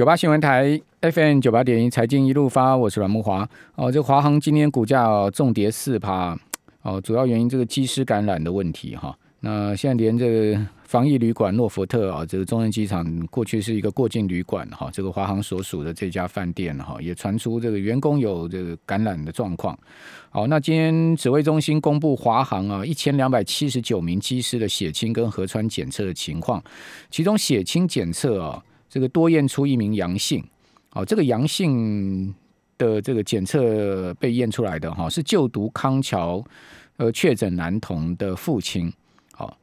九八新闻台 FM 九八点一财经一路发，我是阮木华。哦，这华航今天股价重跌四趴，哦，主要原因这个机师感染的问题哈。那现在连这个防疫旅馆诺福特啊，这个中央机场过去是一个过境旅馆哈，这个华航所属的这家饭店哈，也传出这个员工有这个感染的状况。好，那今天指挥中心公布华航啊一千两百七十九名机师的血清跟核酸检测的情况，其中血清检测啊。这个多验出一名阳性，哦，这个阳性的这个检测被验出来的哈，是就读康桥呃确诊男童的父亲，好，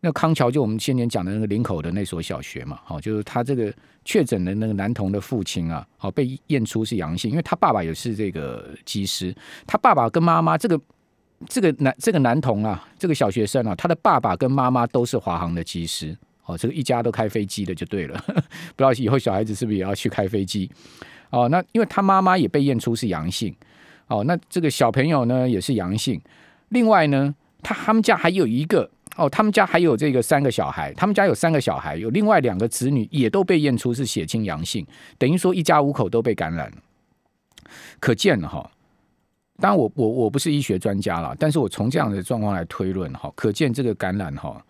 那康桥就我们先前讲的那个林口的那所小学嘛，好，就是他这个确诊的那个男童的父亲啊，好被验出是阳性，因为他爸爸也是这个技师，他爸爸跟妈妈这个这个男这个男童啊，这个小学生啊，他的爸爸跟妈妈都是华航的机师。哦，这个一家都开飞机的就对了，不知道以后小孩子是不是也要去开飞机？哦，那因为他妈妈也被验出是阳性，哦，那这个小朋友呢也是阳性。另外呢，他他们家还有一个哦，他们家还有这个三个小孩，他们家有三个小孩，有另外两个子女也都被验出是血清阳性，等于说一家五口都被感染。可见哈，当然我我我不是医学专家了，但是我从这样的状况来推论哈，可见这个感染哈。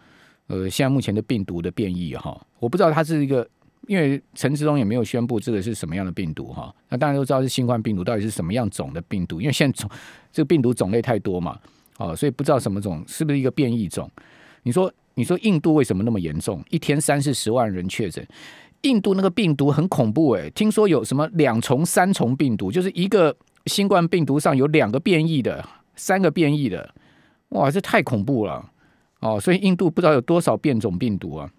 呃，现在目前的病毒的变异哈，我不知道它是一个，因为陈志忠也没有宣布这个是什么样的病毒哈。那大家都知道是新冠病毒，到底是什么样种的病毒？因为现在种这个病毒种类太多嘛，哦，所以不知道什么种是不是一个变异种。你说，你说印度为什么那么严重？一天三四十万人确诊，印度那个病毒很恐怖哎，听说有什么两重、三重病毒，就是一个新冠病毒上有两个变异的、三个变异的，哇，这太恐怖了。哦，所以印度不知道有多少变种病毒啊。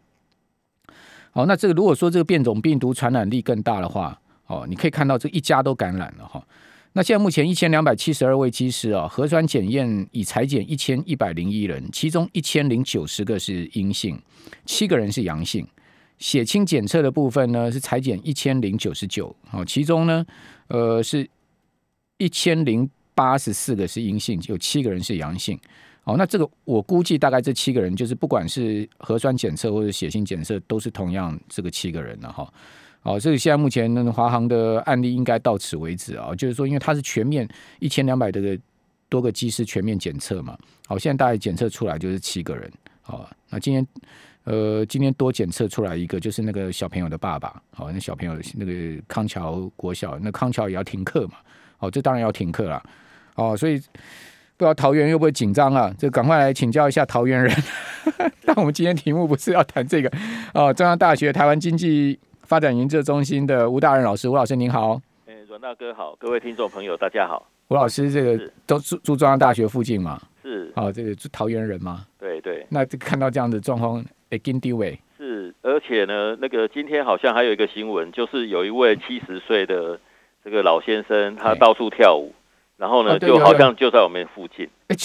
好，那这个如果说这个变种病毒传染力更大的话，哦，你可以看到这一家都感染了哈。那现在目前一千两百七十二位机师啊，核酸检验已裁检一千一百零一人，其中一千零九十个是阴性，七个人是阳性。血清检测的部分呢是裁检一千零九十九，哦，其中呢，呃，是一千零八十四个是阴性，有七个人是阳性。哦，那这个我估计大概这七个人，就是不管是核酸检测或者血清检测，都是同样这个七个人了哈。哦，所以现在目前那华航的案例应该到此为止啊，就是说，因为它是全面一千两百多个多个机师全面检测嘛。好，现在大概检测出来就是七个人。好，那今天呃，今天多检测出来一个，就是那个小朋友的爸爸。好，那小朋友那个康桥国小，那康桥也要停课嘛。哦，这当然要停课了。哦，所以。不知道桃园会不会紧张啊？就赶快来请教一下桃园人。但我们今天题目不是要谈这个哦。中央大学台湾经济发展研究中心的吴大人老师，吴老师您好。哎，阮大哥好，各位听众朋友大家好。吴老师，这个都住住中央大学附近嘛？是。哦，这个住桃园人吗？对对。那看到这样的状况，哎，跟地位。是，而且呢，那个今天好像还有一个新闻，就是有一位七十岁的这个老先生，他到处跳舞。然后呢，就好像就在我们附近，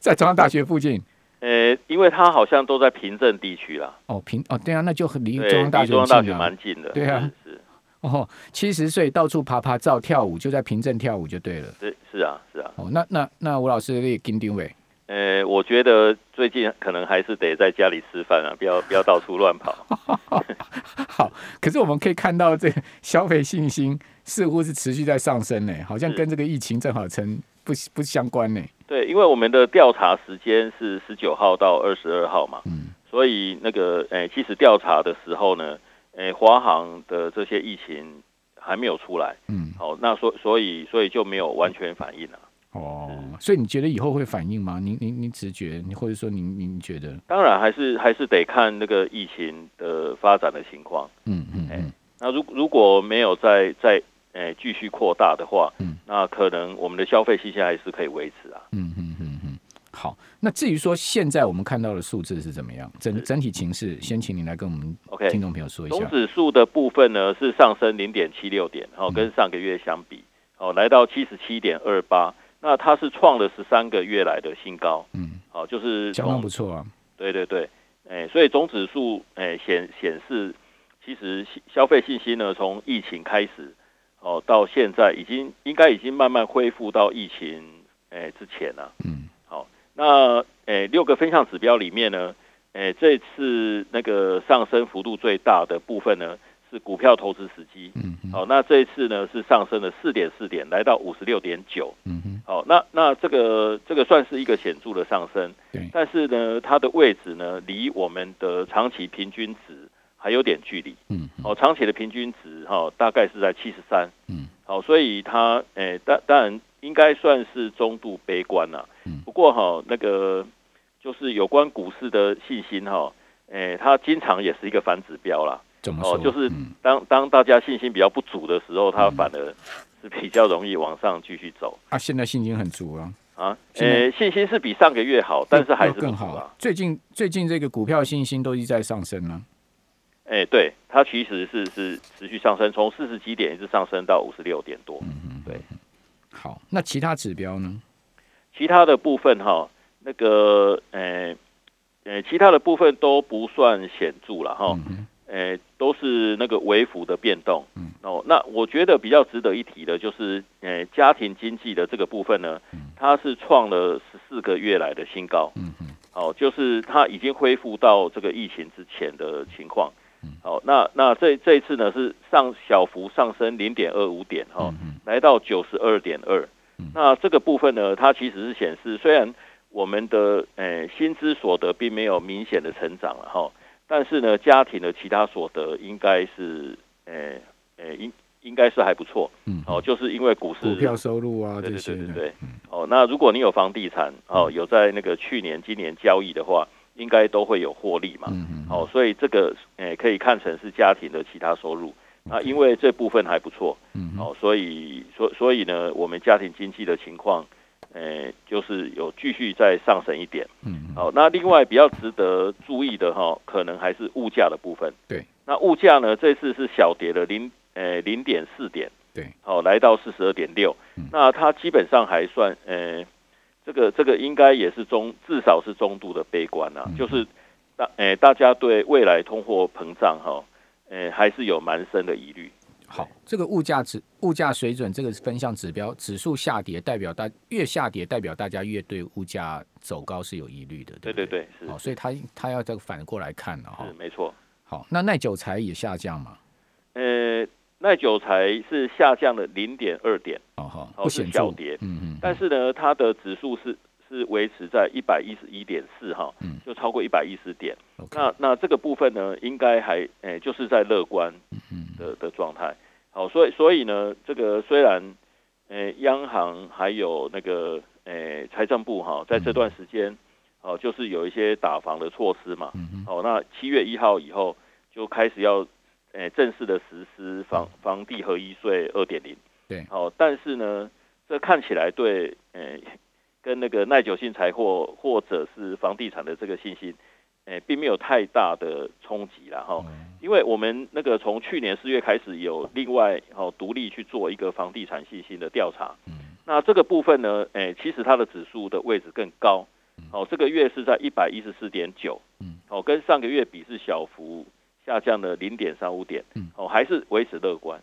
在中央大学附近。呃，因为他好像都在平镇地区啦。哦，平哦，对啊，那就很离中央大学蛮近的。对啊，是。哦，七十岁到处爬爬照跳舞，就在平镇跳舞就对了。是，是啊，是啊。哦，那那那吴老师也跟定位？呃，我觉得最近可能还是得在家里吃饭啊，不要不要到处乱跑。好，可是我们可以看到这个消费信心。似乎是持续在上升呢，好像跟这个疫情正好成不不相关呢。对，因为我们的调查时间是十九号到二十二号嘛，嗯，所以那个诶，其实调查的时候呢，诶，华航的这些疫情还没有出来，嗯，好，那所所以所以就没有完全反应了。哦，所以你觉得以后会反应吗？您您您直觉，你或者说您您觉得？当然还是还是得看那个疫情的发展的情况。嗯嗯嗯。那如如果没有再再诶，继续扩大的话，嗯，那可能我们的消费信心还是可以维持啊。嗯嗯嗯嗯。好，那至于说现在我们看到的数字是怎么样，整整体情势，先请您来跟我们 OK 听众朋友说一下。总指数的部分呢是上升零点七六点，然后跟上个月相比，哦，来到七十七点二八，那它是创了十三个月来的新高。嗯，好，就是相当不错啊。对对对，哎，所以总指数哎显显示，其实消费信心呢从疫情开始。哦，到现在已经应该已经慢慢恢复到疫情哎之前了。嗯，好，那哎六个分项指标里面呢，哎，这次那个上升幅度最大的部分呢，是股票投资时机。嗯，好，那这一次呢是上升了四点四点，来到五十六点九。嗯哼，好，那那这个这个算是一个显著的上升。对，但是呢，它的位置呢，离我们的长期平均值还有点距离。嗯，哦，长期的平均值哈，大概是在七十三。嗯，好，所以它诶，当当然应该算是中度悲观了。嗯，不过哈，那个。就是有关股市的信心哈，诶，它经常也是一个反指标啦。怎么说？就是当当大家信心比较不足的时候，它反而是比较容易往上继续走。啊，现在信心很足啊。啊，呃，信心是比上个月好，但是还是更好啊。最近最近这个股票信心都一直在上升呢。诶，对，它其实是是持续上升，从四十几点一直上升到五十六点多。嗯嗯，对。好，那其他指标呢？其他的部分哈。那个，诶，诶，其他的部分都不算显著了哈，诶，都是那个微幅的变动。哦，那我觉得比较值得一提的就是，诶，家庭经济的这个部分呢，它是创了十四个月来的新高。嗯嗯，哦，就是它已经恢复到这个疫情之前的情况。好，那那这这一次呢是上小幅上升零点二五点哈，来到九十二点二。那这个部分呢，它其实是显示虽然。我们的诶薪资所得并没有明显的成长了哈，但是呢，家庭的其他所得应该是诶诶应应该是还不错，嗯，哦，就是因为股市股票收入啊这些，对对对，哦，那如果你有房地产哦，有在那个去年今年交易的话，应该都会有获利嘛，嗯嗯，哦，所以这个诶可以看成是家庭的其他收入。那，因为这部分还不错，嗯，哦，所以所所以呢，我们家庭经济的情况。诶，就是有继续再上升一点，嗯，好，那另外比较值得注意的哈，可能还是物价的部分，对，那物价呢，这次是小跌了零，诶，零点四点，对，好，来到四十二点六，那它基本上还算，诶，这个这个应该也是中，至少是中度的悲观啊，就是大，诶，大家对未来通货膨胀哈，诶，还是有蛮深的疑虑。好，这个物价指物价水准这个分项指标指数下跌，代表大越下跌，代表大家越对物价走高是有疑虑的。对对对，好，所以他他要再反过来看了哈。是没错。好，那耐久材也下降嘛？呃，耐久材是下降了零点二点，哦哈，不显小跌。嗯嗯。但是呢，它的指数是是维持在一百一十一点四哈，嗯，就超过一百一十点。那那这个部分呢，应该还诶，就是在乐观的的状态。好，所以所以呢，这个虽然，诶，央行还有那个诶，财政部哈，在这段时间，哦，就是有一些打房的措施嘛。嗯好，那七月一号以后就开始要，诶，正式的实施房房地合一税二点零。对。好，但是呢，这看起来对，诶，跟那个耐久性财货或者是房地产的这个信心。诶，并没有太大的冲击了哈，因为我们那个从去年四月开始有另外哦独立去做一个房地产信心的调查，嗯，那这个部分呢，诶，其实它的指数的位置更高，哦，这个月是在一百一十四点九，嗯，哦，跟上个月比是小幅下降了零点三五点，嗯，哦，还是维持乐观。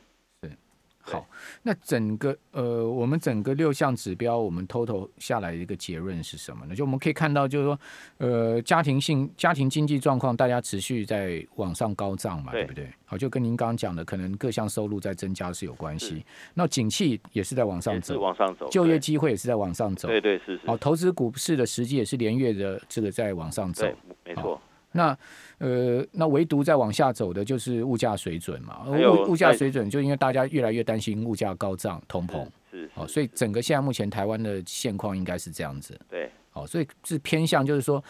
好，那整个呃，我们整个六项指标，我们 total 下来的一个结论是什么呢？就我们可以看到，就是说，呃，家庭性、家庭经济状况，大家持续在往上高涨嘛，对不对？好，就跟您刚刚讲的，可能各项收入在增加是有关系。那景气也是在往上走，往上走，就业机会也是在往上走，对对是是。好，投资股市的时机也是连月的这个在往上走，没错。那呃，那唯独在往下走的就是物价水准嘛。物物价水准就因为大家越来越担心物价高涨、通膨，是哦，所以整个现在目前台湾的现况应该是这样子。对，哦，所以是偏向就是说，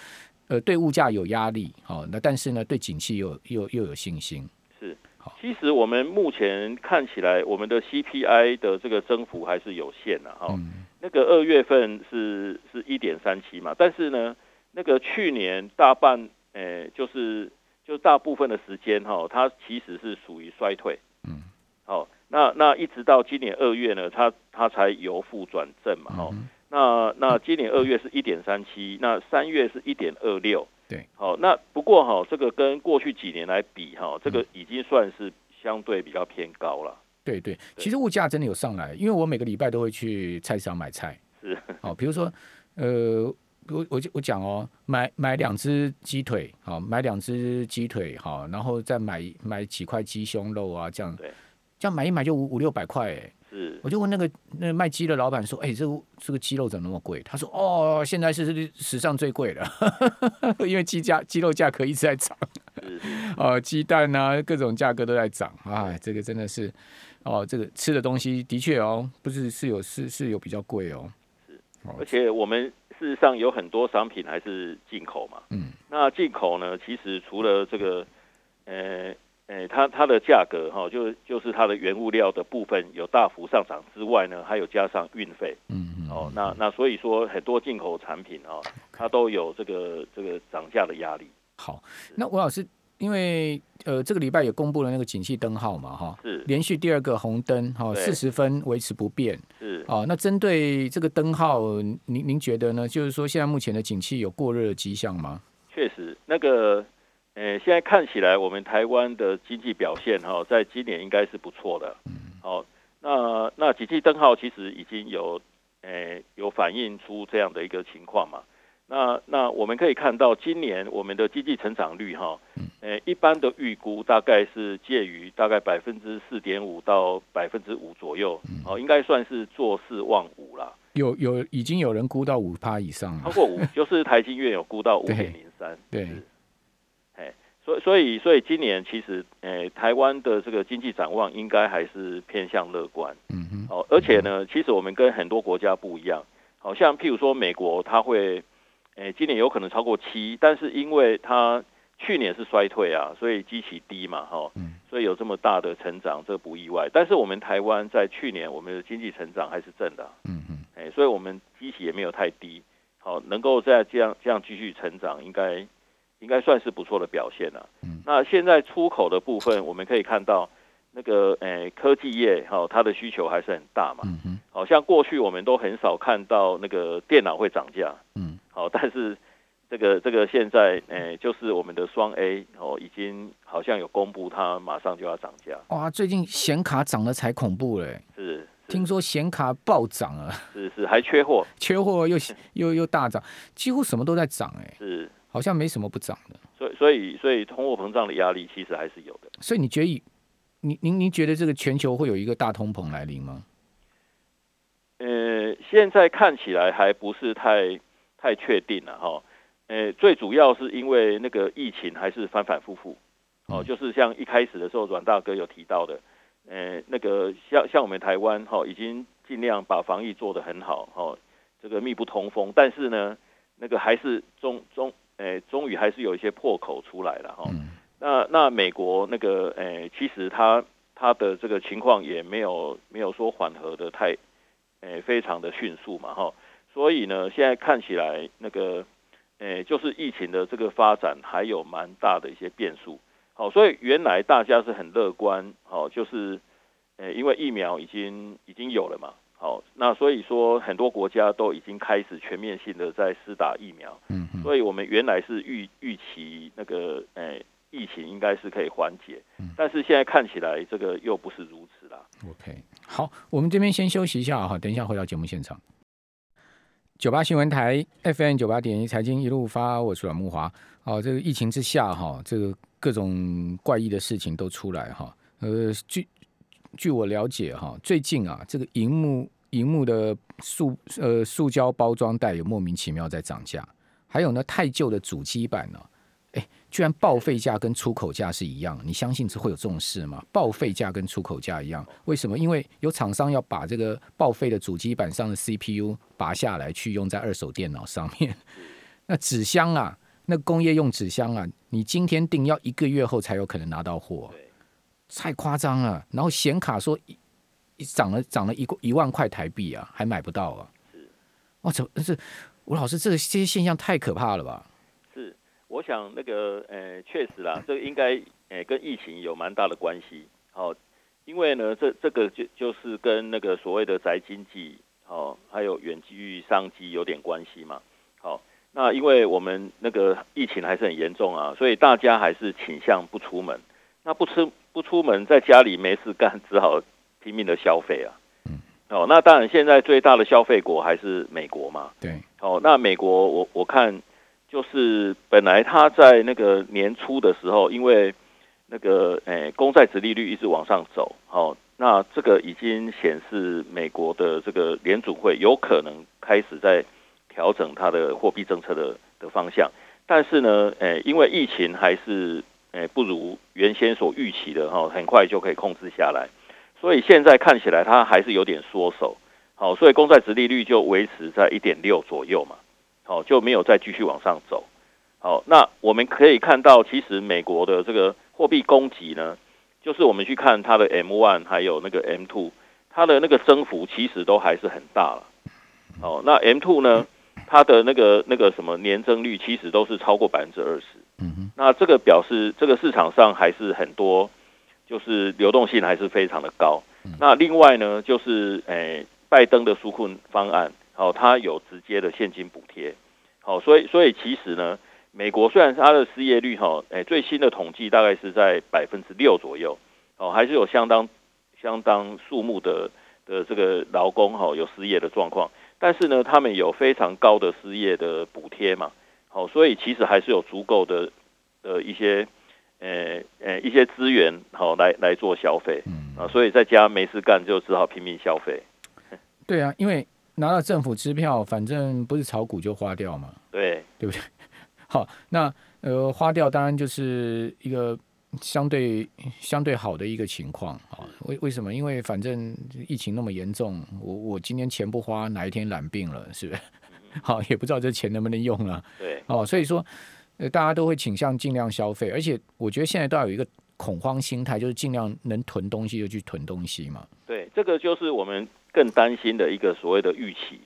呃，对物价有压力，哦，那但是呢，对景气又又又有信心。是，好其实我们目前看起来，我们的 CPI 的这个增幅还是有限的哈。那个二月份是是一点三七嘛，但是呢，那个去年大半。诶，就是就大部分的时间哈，它其实是属于衰退，嗯，好，那那一直到今年二月呢，它它才由负转正嘛，哈，那那今年二月是一点三七，那三月是一点二六，对，好，那不过哈，这个跟过去几年来比哈，这个已经算是相对比较偏高了，对对，其实物价真的有上来，因为我每个礼拜都会去菜市场买菜，是，好，比如说呃。我我我讲哦，买买两只鸡腿，好，买两只鸡腿，好，然后再买买几块鸡胸肉啊，这样，对，这样买一买就五五六百块，哎，是，我就问那个那卖鸡的老板说，哎，这这个鸡肉怎么那么贵？他说，哦，现在是史上最贵的，因为鸡价鸡肉价格一直在涨，哦，鸡蛋啊，各种价格都在涨，哎，这个真的是，哦，这个吃的东西的确哦，不是是有是是有比较贵哦，是，而且我们。事实上有很多商品还是进口嘛，嗯，那进口呢，其实除了这个，呃，呃，它它的价格哈，就就是它的原物料的部分有大幅上涨之外呢，还有加上运费，嗯嗯，哦，那那所以说很多进口产品啊，它都有这个这个涨价的压力。好，那吴老师。因为呃，这个礼拜也公布了那个景气灯号嘛，哈，是连续第二个红灯，哈，四十分维持不变，是哦。那针对这个灯号，您您觉得呢？就是说，现在目前的景气有过热的迹象吗？确实，那个呃，现在看起来我们台湾的经济表现哈，在今年应该是不错的。嗯，好，那那景气灯号其实已经有呃有反映出这样的一个情况嘛。那那我们可以看到，今年我们的经济成长率哈，呃，一般的预估大概是介于大概百分之四点五到百分之五左右，哦，应该算是做四望五啦。有有已经有人估到五趴以上了，超过五，就是台金院有估到五点零三。对，哎，所以所以所以今年其实，诶，台湾的这个经济展望应该还是偏向乐观。嗯哼。哦，而且呢，其实我们跟很多国家不一样，好像譬如说美国，它会。诶，今年有可能超过七，但是因为它去年是衰退啊，所以基期低嘛，哈，所以有这么大的成长，这不意外。但是我们台湾在去年我们的经济成长还是正的，嗯嗯，诶，所以我们基期也没有太低，好，能够在这样这样继续成长，应该应该算是不错的表现了。嗯，那现在出口的部分，我们可以看到那个诶科技业哈，它的需求还是很大嘛，嗯嗯，好像过去我们都很少看到那个电脑会涨价，嗯。好，但是这个这个现在，诶，就是我们的双 A 哦，已经好像有公布，它马上就要涨价。哇，最近显卡涨了才恐怖嘞！是，听说显卡暴涨啊。是是，还缺货，缺货又又又大涨，几乎什么都在涨哎。是，好像没什么不涨的。所以所以所以通货膨胀的压力其实还是有的。所以你觉得，您您您觉得这个全球会有一个大通膨来临吗？呃，现在看起来还不是太。太确定了哈，呃，最主要是因为那个疫情还是反反复复，哦，就是像一开始的时候，阮大哥有提到的，呃，那个像像我们台湾哈，已经尽量把防疫做得很好哈，这个密不通风，但是呢，那个还是终终呃，终于还是有一些破口出来了哈。那那美国那个诶，其实它它的这个情况也没有没有说缓和的太诶，非常的迅速嘛哈。所以呢，现在看起来那个，诶，就是疫情的这个发展还有蛮大的一些变数。好，所以原来大家是很乐观，好，就是，诶，因为疫苗已经已经有了嘛，好，那所以说很多国家都已经开始全面性的在施打疫苗。嗯嗯。所以我们原来是预预期那个，诶，疫情应该是可以缓解。嗯。但是现在看起来这个又不是如此啦。OK，好，我们这边先休息一下哈，等一下回到节目现场。九八新闻台 FM 九八点一财经一路发，我是阮木华。哦，这个疫情之下哈，这个各种怪异的事情都出来哈。呃，据据我了解哈，最近啊，这个荧幕荧幕的塑呃塑胶包装袋有莫名其妙在涨价，还有呢，太旧的主机板呢。哎，居然报废价跟出口价是一样，你相信是会有这种事吗？报废价跟出口价一样，为什么？因为有厂商要把这个报废的主机板上的 CPU 拔下来，去用在二手电脑上面。那纸箱啊，那工业用纸箱啊，你今天订要一个月后才有可能拿到货，太夸张了。然后显卡说一涨了涨了一一万块台币啊，还买不到啊。哇，怎么是吴老师？这个这些现象太可怕了吧？我想那个，呃，确实啦，这个应该，呃，跟疫情有蛮大的关系。好，因为呢，这这个就就是跟那个所谓的宅经济，好，还有远距商机有点关系嘛。好，那因为我们那个疫情还是很严重啊，所以大家还是倾向不出门。那不出不出门，在家里没事干，只好拼命的消费啊。哦，那当然现在最大的消费国还是美国嘛。对。哦，那美国我我看就是本来它在那个年初的时候，因为那个诶公债殖利率一直往上走，哦，那这个已经显示美国的这个联储会有可能开始在调整它的货币政策的的方向。但是呢，诶，因为疫情还是诶不如原先所预期的哈，很快就可以控制下来。所以现在看起来它还是有点缩手，好，所以公债值利率就维持在一点六左右嘛，好，就没有再继续往上走。好，那我们可以看到，其实美国的这个货币供给呢，就是我们去看它的 M one 还有那个 M two，它的那个增幅其实都还是很大了。哦，那 M two 呢，它的那个那个什么年增率其实都是超过百分之二十。嗯哼，那这个表示这个市场上还是很多。就是流动性还是非常的高。那另外呢，就是诶，拜登的纾困方案，好，它有直接的现金补贴，好，所以所以其实呢，美国虽然它的失业率哈，哎，最新的统计大概是在百分之六左右，哦，还是有相当相当数目的的这个劳工哈有失业的状况，但是呢，他们有非常高的失业的补贴嘛，好，所以其实还是有足够的的一些。呃呃，一些资源好来来做消费，嗯啊，所以在家没事干就只好拼命消费。对啊，因为拿到政府支票，反正不是炒股就花掉嘛，对对不对？好，那呃花掉当然就是一个相对相对好的一个情况啊。为为什么？因为反正疫情那么严重，我我今天钱不花，哪一天染病了，是不是？好，也不知道这钱能不能用啊。对，哦，所以说。呃，大家都会倾向尽量消费，而且我觉得现在都要有一个恐慌心态，就是尽量能囤东西就去囤东西嘛。对，这个就是我们更担心的一个所谓的预期。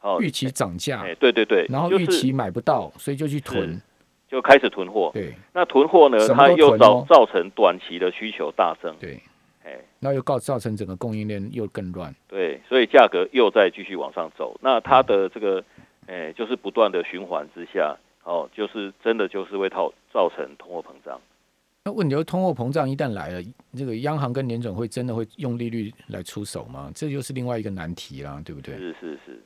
哦，预期涨价。哎，对对对。然后预期买不到，所以就去囤，就开始囤货。对。那囤货呢，它又造造成短期的需求大增。对。哎，那又告造成整个供应链又更乱。对，所以价格又在继续往上走。那它的这个，哎，就是不断的循环之下。哦，就是真的就是会造造成通货膨胀。那问题是，通货膨胀一旦来了，这个央行跟联准会真的会用利率来出手吗？这就是另外一个难题啦，对不对？是是是。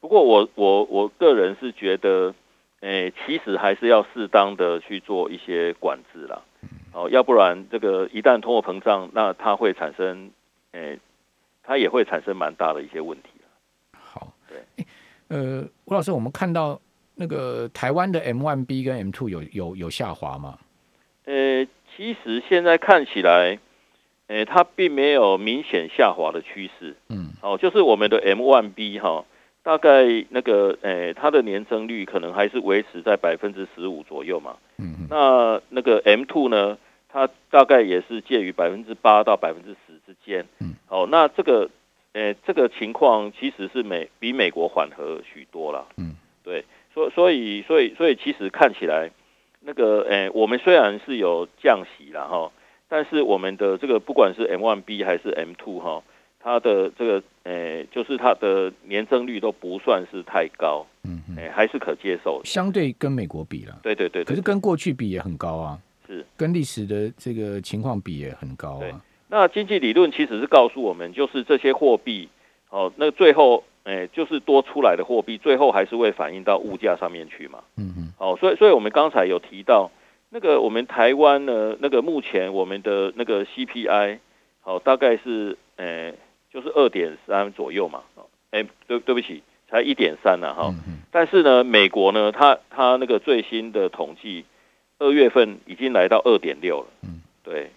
不过我我我个人是觉得，诶，其实还是要适当的去做一些管制啦。哦，要不然这个一旦通货膨胀，那它会产生，诶，它也会产生蛮大的一些问题好，对。呃，吴老师，我们看到。那个台湾的 M one B 跟 M two 有有有下滑吗？呃，其实现在看起来，呃，它并没有明显下滑的趋势。嗯，哦，就是我们的 M one B 哈，大概那个，呃，它的年增率可能还是维持在百分之十五左右嘛。嗯嗯。那那个 M two 呢，它大概也是介于百分之八到百分之十之间。嗯。哦，那这个，呃，这个情况其实是美比美国缓和许多了。嗯，对。所所以所以所以其实看起来，那个诶，我们虽然是有降息了哈，但是我们的这个不管是 M one B 还是 M two 哈，它的这个诶，就是它的年增率都不算是太高，嗯，诶，还是可接受。相对跟美国比了，对对对，可是跟过去比也很高啊，是跟历史的这个情况比也很高啊。那经济理论其实是告诉我们，就是这些货币哦，那最后。哎，就是多出来的货币，最后还是会反映到物价上面去嘛。嗯嗯。哦，所以，所以我们刚才有提到那个我们台湾呢，那个目前我们的那个 CPI，好，大概是，哎，就是二点三左右嘛。哎，对，对不起，才一点三呢，哈。但是呢，美国呢，它它那个最新的统计，二月份已经来到二点六了。嗯。对。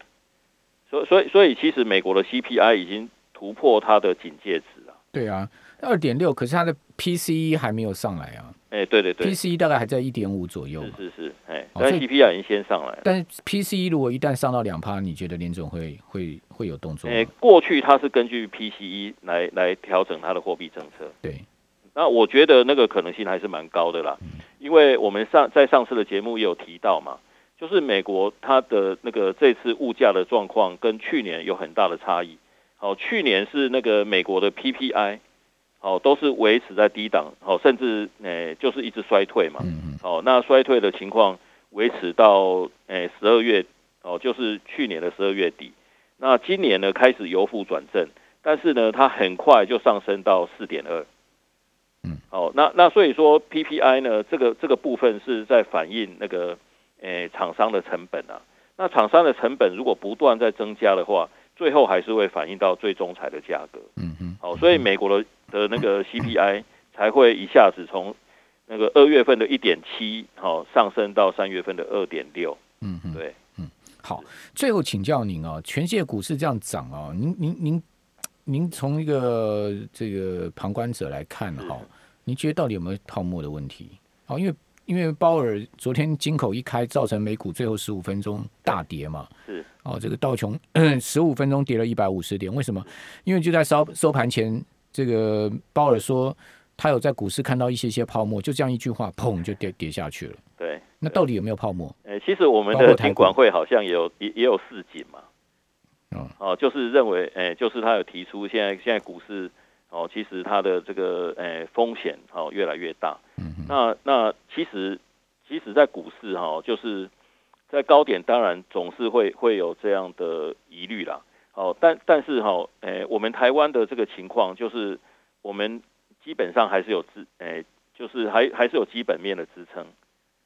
所所以所以，其实美国的 CPI 已经突破它的警戒值了。对啊。二点六，可是它的 PCE 还没有上来啊。哎，对对对，PCE 大概还在一点五左右。是是是，哎，但 CPI 已经先上来。但是 PCE 如果一旦上到两趴，你觉得联总会会会有动作？哎，过去它是根据 PCE 来来调整它的货币政策。对，那我觉得那个可能性还是蛮高的啦，因为我们上在上次的节目也有提到嘛，就是美国它的那个这次物价的状况跟去年有很大的差异。好，去年是那个美国的 PPI。哦，都是维持在低档，哦，甚至诶，就是一直衰退嘛。嗯嗯。哦，那衰退的情况维持到诶十二月，哦，就是去年的十二月底。那今年呢，开始由负转正，但是呢，它很快就上升到四点二。嗯，哦，那那所以说 PPI 呢，这个这个部分是在反映那个诶厂商的成本啊。那厂商的成本如果不断在增加的话，最后还是会反映到最终材的价格。嗯嗯，好，所以美国的的那个 CPI 才会一下子从那个二月份的一点七，好上升到三月份的二点六。嗯嗯，对，嗯，好，最后请教您哦，全世界股市这样涨哦，您您您。您从一个这个旁观者来看哈，您觉得到底有没有泡沫的问题？哦，因为因为鲍尔昨天金口一开，造成美股最后十五分钟大跌嘛。是哦，这个道琼十五分钟跌了一百五十点，为什么？因为就在收收盘前，这个鲍尔说他有在股市看到一些些泡沫，就这样一句话，砰就跌跌下去了。对，那到底有没有泡沫？呃，其实我们的监管会好像也有也也有市警嘛。哦，就是认为，诶，就是他有提出，现在现在股市，哦，其实它的这个，诶，风险，哦，越来越大。嗯那那其实，其实，在股市，哈，就是在高点，当然总是会会有这样的疑虑啦。哦，但但是，哈，诶，我们台湾的这个情况，就是我们基本上还是有支，诶，就是还还是有基本面的支撑。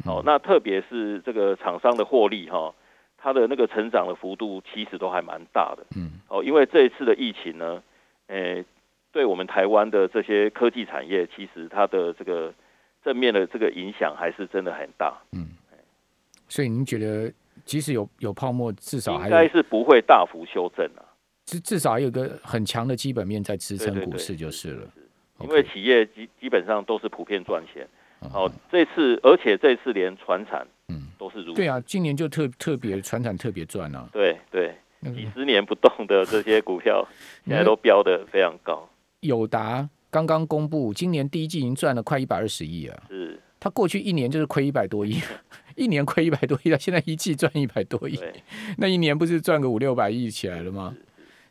哦，那特别是这个厂商的获利，哈。它的那个成长的幅度其实都还蛮大的，嗯，哦，因为这一次的疫情呢，诶，对我们台湾的这些科技产业，其实它的这个正面的这个影响还是真的很大，嗯，所以您觉得，即使有有泡沫，至少应该是不会大幅修正啊，至至少有个很强的基本面在支撑股市就是了，因为企业基基本上都是普遍赚钱，哦，这次而且这次连船产。嗯。都是如对啊，今年就特特别船产特别赚啊。对对，几十年不动的这些股票，现在都飙的非常高。友达刚刚公布，今年第一季已经赚了快一百二十亿啊。是，他过去一年就是亏一百多亿，一年亏一百多亿，他现在一季赚一百多亿，那一年不是赚个五六百亿起来了吗？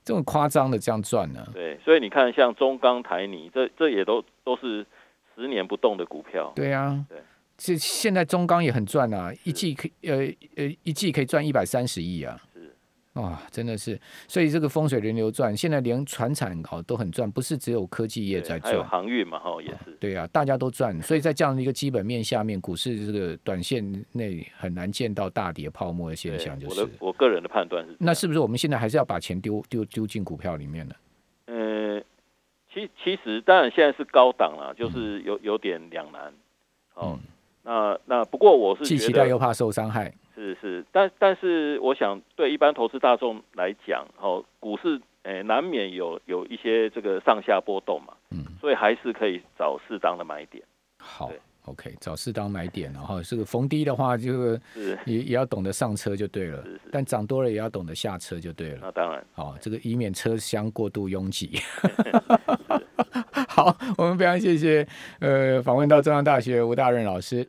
这么夸张的这样赚呢？对，所以你看，像中钢、台泥，这这也都都是十年不动的股票。对啊，对。这现在中钢也很赚啊，一季可呃呃一季可以赚一百三十亿啊，是哇，真的是，所以这个风水轮流转，现在连船产哦都很赚，不是只有科技业在赚，还有航运嘛哈也是，对啊，大家都赚，所以在这样的一个基本面下面，股市这个短线内很难见到大跌泡沫的现象，就是我个人的判断是，那是不是我们现在还是要把钱丢丢丢进股票里面呢？嗯，其其实当然现在是高档了，就是有有点两难，哦。那那不过我是既期待又怕受伤害，是是，但但是我想对一般投资大众来讲，哦，股市诶难免有有一些这个上下波动嘛，嗯，所以还是可以找适当的买点。好，OK，找适当买点，然后这个逢低的话，就是。也也要懂得上车就对了，但涨多了也要懂得下车就对了。那当然，好，这个以免车厢过度拥挤。好，我们非常谢谢，呃，访问到中央大学吴大任老师。